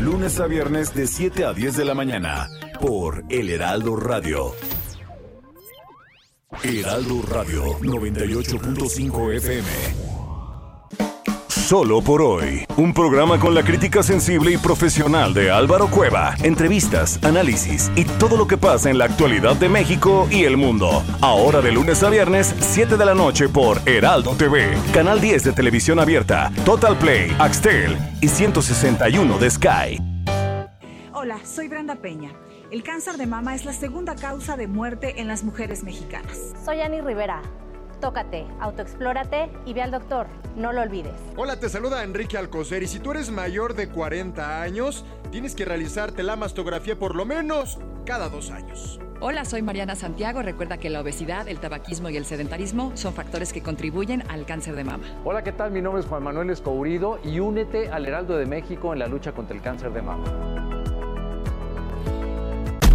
Lunes a viernes de 7 a 10 de la mañana por El Heraldo Radio. Heraldo Radio 98.5 FM. Solo por hoy, un programa con la crítica sensible y profesional de Álvaro Cueva, entrevistas, análisis y todo lo que pasa en la actualidad de México y el mundo. Ahora de lunes a viernes, 7 de la noche por Heraldo TV, Canal 10 de Televisión Abierta, Total Play, Axtel y 161 de Sky. Hola, soy Brenda Peña. El cáncer de mama es la segunda causa de muerte en las mujeres mexicanas. Soy Ani Rivera. Tócate, autoexplórate y ve al doctor. No lo olvides. Hola, te saluda Enrique Alcocer y si tú eres mayor de 40 años, tienes que realizarte la mastografía por lo menos cada dos años. Hola, soy Mariana Santiago. Recuerda que la obesidad, el tabaquismo y el sedentarismo son factores que contribuyen al cáncer de mama. Hola, ¿qué tal? Mi nombre es Juan Manuel Escourido y únete al Heraldo de México en la lucha contra el cáncer de mama.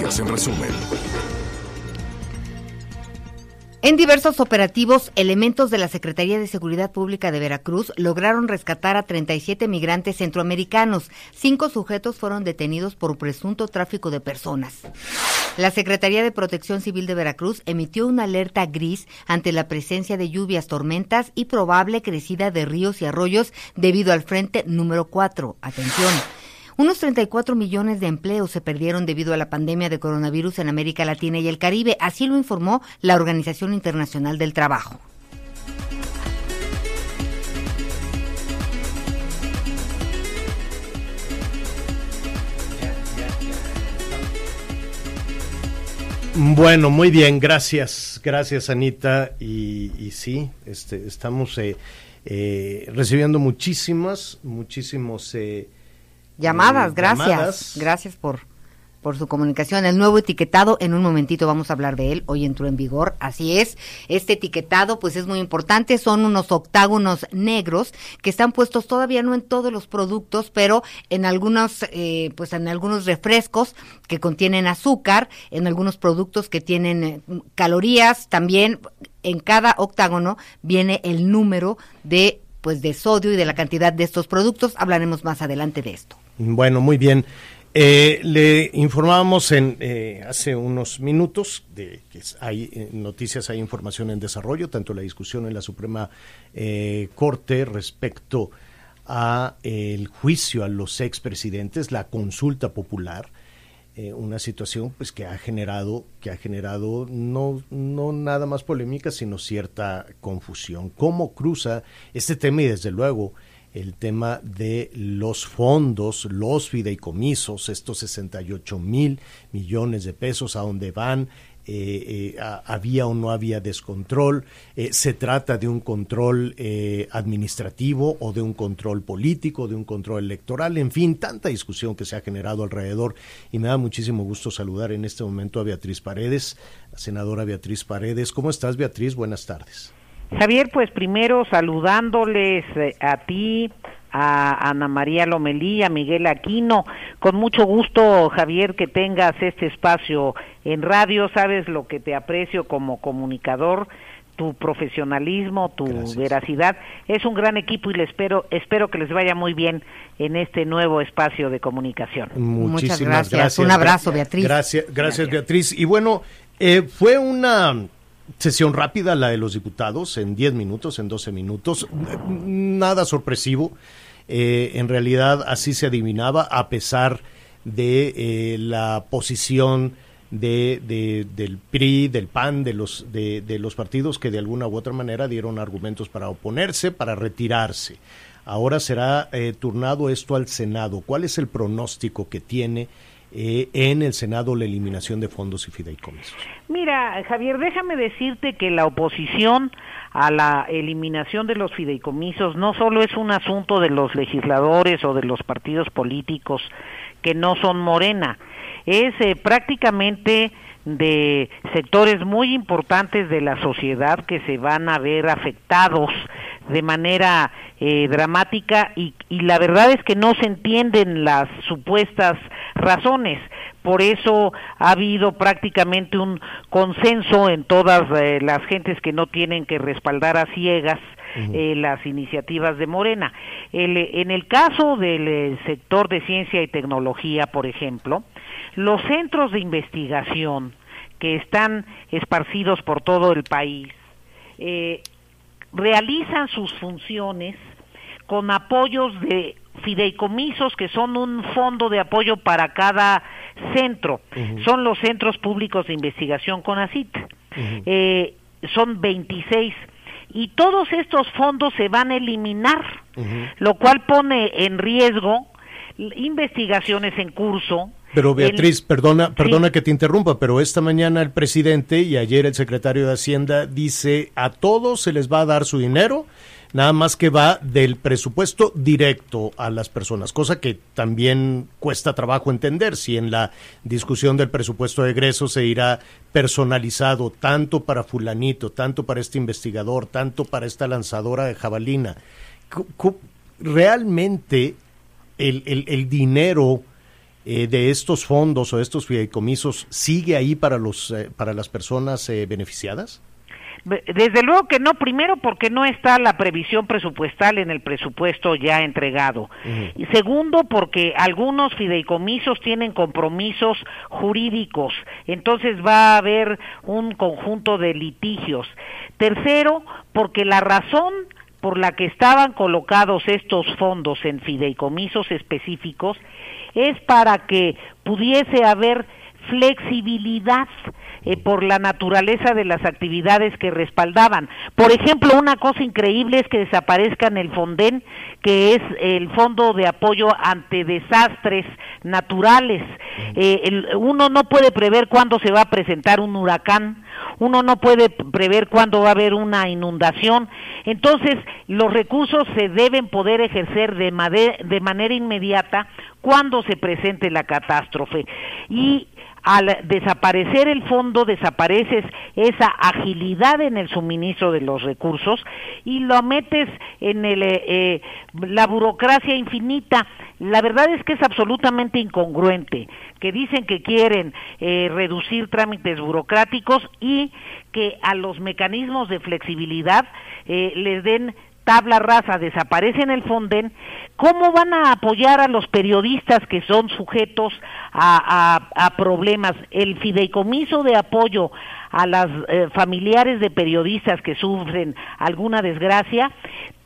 En resumen. En diversos operativos, elementos de la Secretaría de Seguridad Pública de Veracruz lograron rescatar a 37 migrantes centroamericanos. Cinco sujetos fueron detenidos por presunto tráfico de personas. La Secretaría de Protección Civil de Veracruz emitió una alerta gris ante la presencia de lluvias, tormentas y probable crecida de ríos y arroyos debido al frente número 4. Atención. Unos 34 millones de empleos se perdieron debido a la pandemia de coronavirus en América Latina y el Caribe, así lo informó la Organización Internacional del Trabajo. Bueno, muy bien, gracias, gracias Anita. Y, sí, este, estamos eh, eh, recibiendo muchísimas, muchísimos eh, Llamadas, gracias. llamadas. Gracias por, por su comunicación. El nuevo etiquetado, en un momentito vamos a hablar de él, hoy entró en vigor, así es. Este etiquetado pues es muy importante, son unos octágonos negros que están puestos todavía no en todos los productos, pero en algunos, eh, pues en algunos refrescos que contienen azúcar, en algunos productos que tienen eh, calorías, también en cada octágono viene el número de pues de sodio y de la cantidad de estos productos. Hablaremos más adelante de esto. Bueno, muy bien. Eh, le informábamos en eh, hace unos minutos de que hay eh, noticias, hay información en desarrollo, tanto la discusión en la Suprema eh, Corte respecto a el juicio a los expresidentes, la consulta popular, eh, una situación pues que ha generado que ha generado no no nada más polémica sino cierta confusión. Cómo cruza este tema y desde luego el tema de los fondos, los fideicomisos, estos 68 mil millones de pesos, a dónde van, eh, eh, había o no había descontrol, eh, se trata de un control eh, administrativo o de un control político, de un control electoral, en fin, tanta discusión que se ha generado alrededor y me da muchísimo gusto saludar en este momento a Beatriz Paredes, la senadora Beatriz Paredes. ¿Cómo estás, Beatriz? Buenas tardes. Javier, pues primero saludándoles eh, a ti, a Ana María Lomelí, a Miguel Aquino. Con mucho gusto, Javier, que tengas este espacio en radio. Sabes lo que te aprecio como comunicador, tu profesionalismo, tu veracidad. Es un gran equipo y le espero, espero que les vaya muy bien en este nuevo espacio de comunicación. Muchísimas gracias. Un abrazo, Beatriz. Gracias, gracias, Beatriz. Y bueno, eh, fue una sesión rápida la de los diputados, en 10 minutos, en 12 minutos, nada sorpresivo. Eh, en realidad así se adivinaba, a pesar de eh, la posición de, de- del PRI, del PAN, de los, de, de los partidos que de alguna u otra manera dieron argumentos para oponerse, para retirarse. Ahora será eh, turnado esto al Senado. ¿Cuál es el pronóstico que tiene eh, en el Senado la eliminación de fondos y fideicomisos? Mira, Javier, déjame decirte que la oposición a la eliminación de los fideicomisos no solo es un asunto de los legisladores o de los partidos políticos que no son morena, es eh, prácticamente de sectores muy importantes de la sociedad que se van a ver afectados de manera eh, dramática y, y la verdad es que no se entienden las supuestas razones. Por eso ha habido prácticamente un consenso en todas eh, las gentes que no tienen que respaldar a ciegas eh, las iniciativas de Morena. El, en el caso del eh, sector de ciencia y tecnología, por ejemplo, los centros de investigación que están esparcidos por todo el país eh, realizan sus funciones con apoyos de fideicomisos que son un fondo de apoyo para cada centro. Son los centros públicos de investigación CONACIT. Eh, son 26 y todos estos fondos se van a eliminar, lo cual pone en riesgo investigaciones en curso. Pero Beatriz, perdona, perdona que te interrumpa, pero esta mañana el presidente y ayer el secretario de Hacienda dice a todos se les va a dar su dinero, nada más que va del presupuesto directo a las personas, cosa que también cuesta trabajo entender si en la discusión del presupuesto de egreso se irá personalizado tanto para fulanito, tanto para este investigador, tanto para esta lanzadora de jabalina. Realmente el, el- el dinero eh, de estos fondos o estos fideicomisos sigue ahí para los eh, para las personas eh, beneficiadas? Be- Desde luego que no, primero porque no está la previsión presupuestal en el presupuesto ya entregado. Y segundo, porque algunos fideicomisos tienen compromisos jurídicos, entonces va a haber un conjunto de litigios. Tercero, porque la razón por la que estaban colocados estos fondos en fideicomisos específicos es para que pudiese haber flexibilidad eh, por la naturaleza de las actividades que respaldaban. Por ejemplo, una cosa increíble es que desaparezcan el FONDEN, que es el Fondo de Apoyo ante Desastres Naturales. Eh, el- uno no puede prever cuándo se va a presentar un huracán, uno no puede prever cuándo va a haber una inundación. Entonces, los recursos se deben poder ejercer de, de manera inmediata cuando se presente la catástrofe. Y al desaparecer el fondo, desapareces esa agilidad en el suministro de los recursos y lo metes en el, eh, eh, la burocracia infinita. La verdad es que es absolutamente incongruente, que dicen que quieren eh, reducir trámites burocráticos y que a los mecanismos de flexibilidad eh, les den tabla rasa, desaparecen el Fonden, ¿cómo van a apoyar a los periodistas que son sujetos a, a- a problemas? El fideicomiso de apoyo a las eh, familiares de periodistas que sufren alguna desgracia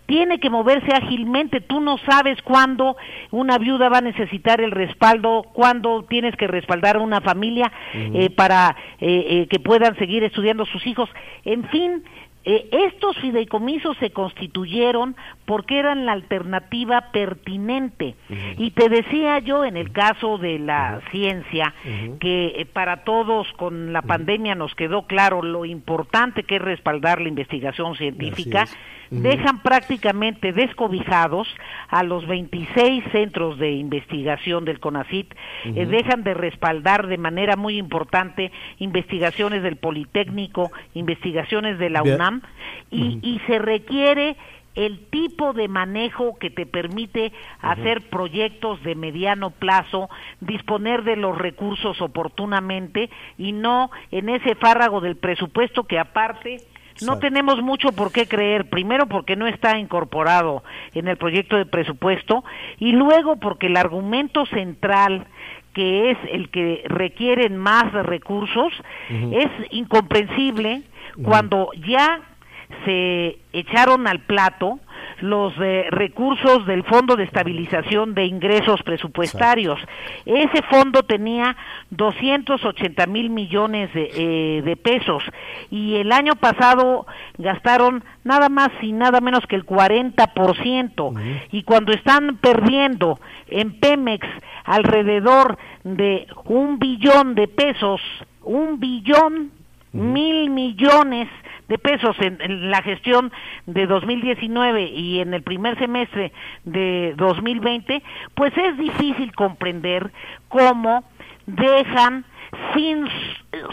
tiene que moverse ágilmente. Tú no sabes cuándo una viuda va a necesitar el respaldo, cuándo tienes que respaldar a una familia eh, para eh, eh, que puedan seguir estudiando sus hijos. En fin, eh, estos fideicomisos se constituyeron porque eran la alternativa pertinente. Y te decía yo en el caso de la ciencia que eh, para todos con la pandemia nos quedó claro lo importante que es respaldar la investigación científica. Dejan prácticamente descobijados a los 26 centros de investigación del CONACIT, eh, dejan de respaldar de manera muy importante investigaciones del Politécnico, investigaciones de la Bien. UNAM, y, y se requiere el tipo de manejo que te permite hacer proyectos de mediano plazo, disponer de los recursos oportunamente y no en ese fárrago del presupuesto que aparte no tenemos mucho por qué creer, primero porque no está incorporado en el proyecto de presupuesto y luego porque el argumento central que es el que requieren más recursos, es incomprensible cuando ya se echaron al plato los eh, recursos del Fondo de Estabilización de Ingresos Presupuestarios. Ese fondo tenía 280 mil millones de, eh, de pesos y el año pasado gastaron nada más y nada menos que el 40%. Y cuando están perdiendo en Pemex alrededor de un billón de pesos, un billón, mil millones de pesos en, en la gestión de 2019 y en el primer semestre de 2020, pues es difícil comprender cómo dejan sin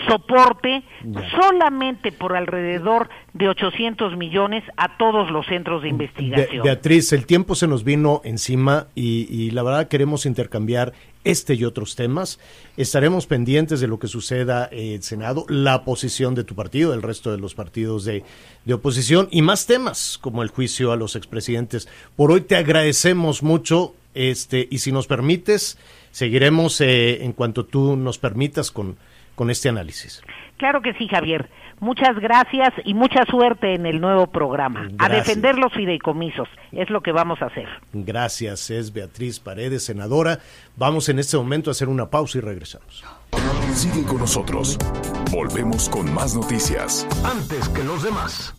soporte solamente por alrededor de 800 millones a todos los centros de investigación. Beatriz, el tiempo se nos vino encima y, y la verdad queremos intercambiar este y otros temas. Estaremos pendientes de lo que suceda en el Senado, la posición de tu partido, del resto de los partidos de, de oposición y más temas como el juicio a los expresidentes. Por hoy te agradecemos mucho este y si nos permites, seguiremos eh, en cuanto tú nos permitas con, con este análisis. Claro que sí, Javier. Muchas gracias y mucha suerte en el nuevo programa. A defender los fideicomisos es lo que vamos a hacer. Gracias, es Beatriz Paredes, senadora. Vamos en este momento a hacer una pausa y regresamos. Sigue con nosotros. Volvemos con más noticias. Antes que los demás.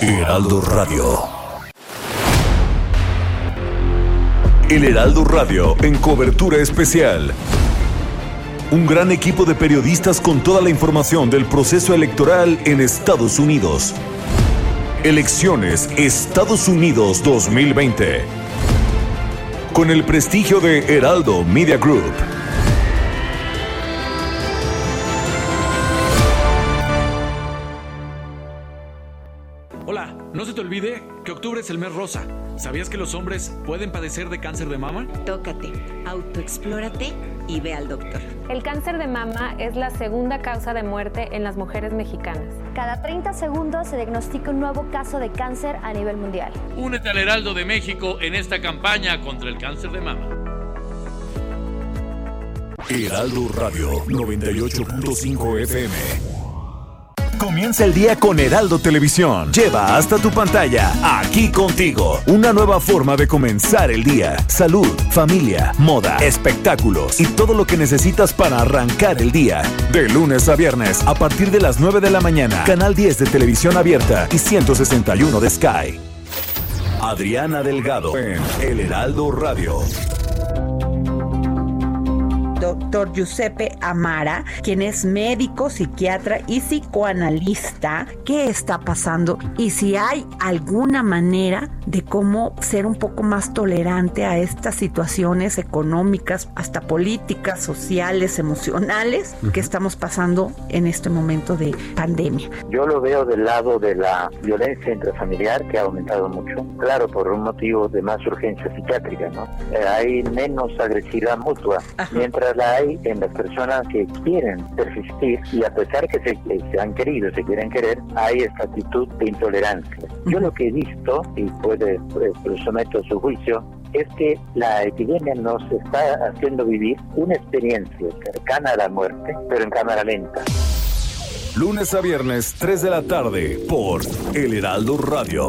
Heraldo Radio. El Heraldo Radio en cobertura especial. Un gran equipo de periodistas con toda la información del proceso electoral en Estados Unidos. Elecciones Estados Unidos 2020. Con el prestigio de Heraldo Media Group. No se te olvide que octubre es el mes rosa. ¿Sabías que los hombres pueden padecer de cáncer de mama? Tócate, autoexplórate y ve al doctor. El cáncer de mama es la segunda causa de muerte en las mujeres mexicanas. Cada 30 segundos se diagnostica un nuevo caso de cáncer a nivel mundial. Únete al Heraldo de México en esta campaña contra el cáncer de mama. Heraldo Radio 98.5 FM. Comienza el día con Heraldo Televisión. Lleva hasta tu pantalla, aquí contigo, una nueva forma de comenzar el día. Salud, familia, moda, espectáculos y todo lo que necesitas para arrancar el día. De lunes a viernes, a partir de las 9 de la mañana, Canal 10 de Televisión Abierta y 161 de Sky. Adriana Delgado en El Heraldo Radio. Doctor Giuseppe Amara, quien es médico, psiquiatra y psicoanalista, qué está pasando y si hay alguna manera de cómo ser un poco más tolerante a estas situaciones económicas, hasta políticas, sociales, emocionales que estamos pasando en este momento de pandemia. Yo lo veo del lado de la violencia intrafamiliar que ha aumentado mucho, claro, por un motivo de más urgencia psiquiátrica, ¿no? Eh, hay menos agresividad mutua, mientras la hay en las personas que quieren persistir y a pesar que se, se han querido, se quieren querer, hay esta actitud de intolerancia. Yo lo que he visto, y puede, pues, someto a su juicio, es que la epidemia nos está haciendo vivir una experiencia cercana a la muerte, pero en cámara lenta. Lunes a viernes, 3 de la tarde, por El Heraldo Radio.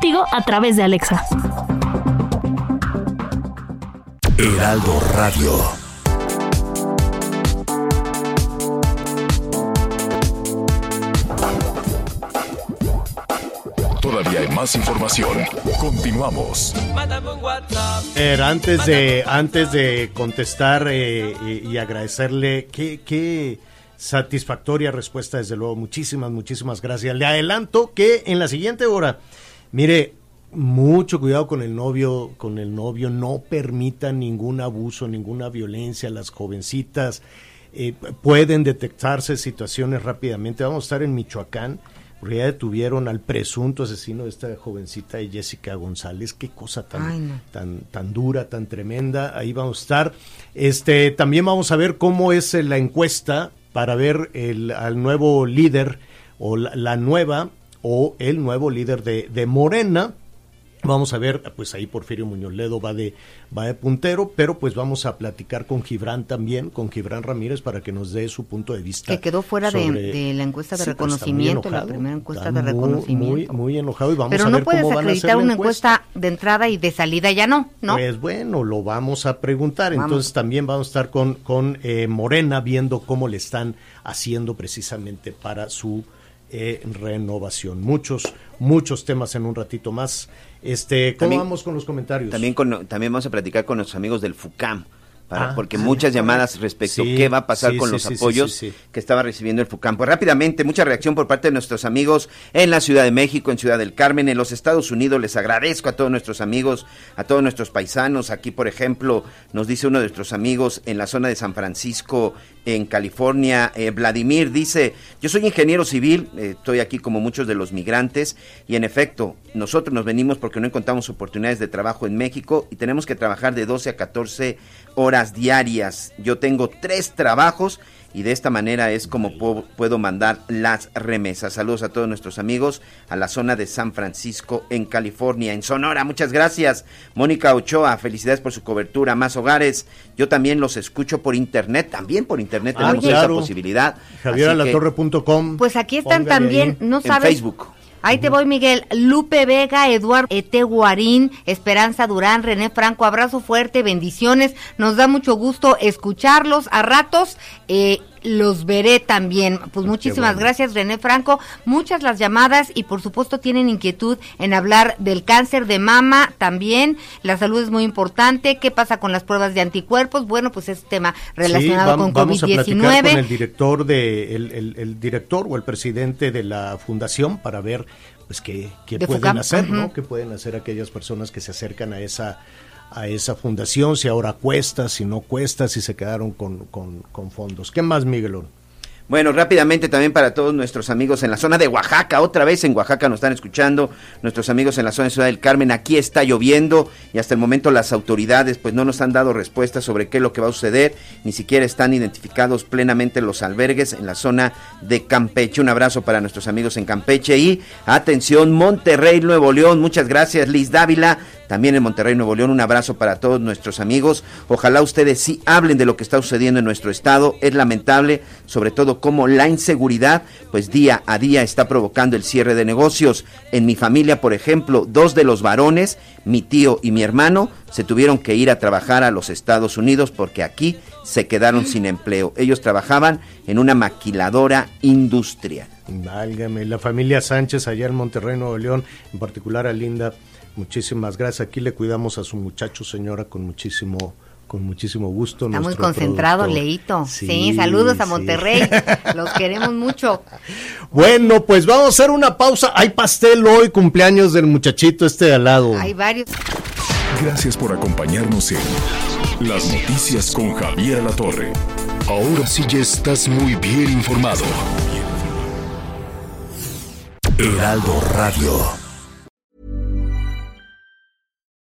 a través de Alexa. Heraldo Radio. Todavía hay más información. Continuamos. Era antes de antes de contestar eh, y, y agradecerle qué, qué satisfactoria respuesta desde luego muchísimas muchísimas gracias le adelanto que en la siguiente hora mire mucho cuidado con el novio, con el novio, no permitan ningún abuso, ninguna violencia, las jovencitas eh, pueden detectarse situaciones rápidamente. Vamos a estar en Michoacán, porque ya detuvieron al presunto asesino de esta jovencita de Jessica González. Qué cosa tan, tan, tan dura, tan tremenda. Ahí vamos a estar. Este, también vamos a ver cómo es la encuesta para ver el, al nuevo líder o la, nueva o el nuevo líder de, de Morena Vamos a ver, pues ahí Porfirio Muñoz Ledo va de, va de puntero, pero pues vamos a platicar con Gibran también, con Gibran Ramírez, para que nos dé su punto de vista. Que quedó fuera de, la encuesta de reconocimiento, la primera encuesta de reconocimiento. Muy, enojado y vamos pero a ver cómo van a hacer una encuesta. de entrada y de salida ya no, ¿no? Pues bueno, lo vamos a preguntar. Entonces también vamos a estar con, con eh, Morena viendo cómo le están haciendo precisamente para su eh, renovación. Muchos, muchos temas en un ratito más. Este, ¿Cómo vamos con los comentarios? También, con, también vamos a platicar con nuestros amigos del FUCAM. Ah, porque muchas llamadas respecto a qué va a pasar con los apoyos que estaba recibiendo el FUCAM. Pues rápidamente, mucha reacción por parte de nuestros amigos en la Ciudad de México, en Ciudad del Carmen, en los Estados Unidos. Les agradezco a todos nuestros amigos, a todos nuestros paisanos. Aquí, por ejemplo, nos dice uno de nuestros amigos en la zona de San Francisco, en California, eh, Vladimir, dice, yo soy ingeniero civil, eh, estoy aquí como muchos de los migrantes, y en efecto, nosotros nos venimos porque no encontramos oportunidades de trabajo en México y tenemos que trabajar de 12 a 14 horas diarias. Yo tengo tres trabajos y de esta manera es como puedo mandar las remesas. Saludos a todos nuestros amigos a la zona de San Francisco en California, en Sonora. Muchas gracias. Mónica Ochoa, felicidades por su cobertura. Más hogares. Yo también los escucho por internet, también por internet ah, tenemos esa posibilidad. javieralatorre.com. Pues aquí están también, no sabes. En Facebook. Ahí te voy, Miguel. Lupe Vega, Eduardo Ete Guarín, Esperanza Durán, René Franco, abrazo fuerte, bendiciones. Nos da mucho gusto escucharlos a ratos. Eh, los veré también. Pues muchísimas gracias, René Franco. Muchas las llamadas y por supuesto tienen inquietud en hablar del cáncer de mama también. La salud es muy importante. ¿Qué pasa con las pruebas de anticuerpos? Bueno, pues es tema relacionado con COVID-19. con el director de el, director o el presidente de la fundación para ver pues qué, qué pueden hacer, ¿no? ¿Qué pueden hacer aquellas personas que se acercan a esa a esa fundación, si ahora cuesta, si no cuesta, si se quedaron con, con, fondos. ¿Qué más, Miguelón? Bueno, rápidamente también para todos nuestros amigos en la zona de Oaxaca, otra vez en Oaxaca nos están escuchando, nuestros amigos en la zona de Ciudad del Carmen, aquí está lloviendo y hasta el momento las autoridades pues no nos han dado respuesta sobre qué es lo que va a suceder, ni siquiera están identificados plenamente los albergues en la zona de Campeche. Un abrazo para nuestros amigos en Campeche y atención Monterrey, Nuevo León, muchas gracias Liz Dávila, también en Monterrey, Nuevo León. Un abrazo para todos nuestros amigos. Ojalá ustedes sí hablen de lo que está sucediendo en nuestro estado. Es lamentable, sobre todo como la inseguridad, pues día a día está provocando el cierre de negocios. En mi familia, por ejemplo, dos de los varones, mi tío y mi hermano, se tuvieron que ir a trabajar a los Estados Unidos porque aquí se quedaron sin empleo. Ellos trabajaban en una maquiladora industrial. Válgame, la familia Sánchez allá en Monterrey, Nuevo León, en particular a Linda Muchísimas gracias. Aquí le cuidamos a su muchacho, señora, con muchísimo con muchísimo gusto. Está muy concentrado, Leito. Sí, saludos a Monterrey. Los queremos mucho. Bueno, pues vamos a hacer una pausa. Hay pastel hoy, cumpleaños del muchachito este de al lado. Hay varios. Gracias por acompañarnos en Las Noticias con Javier La Torre. Ahora sí ya estás muy bien informado. Heraldo Radio.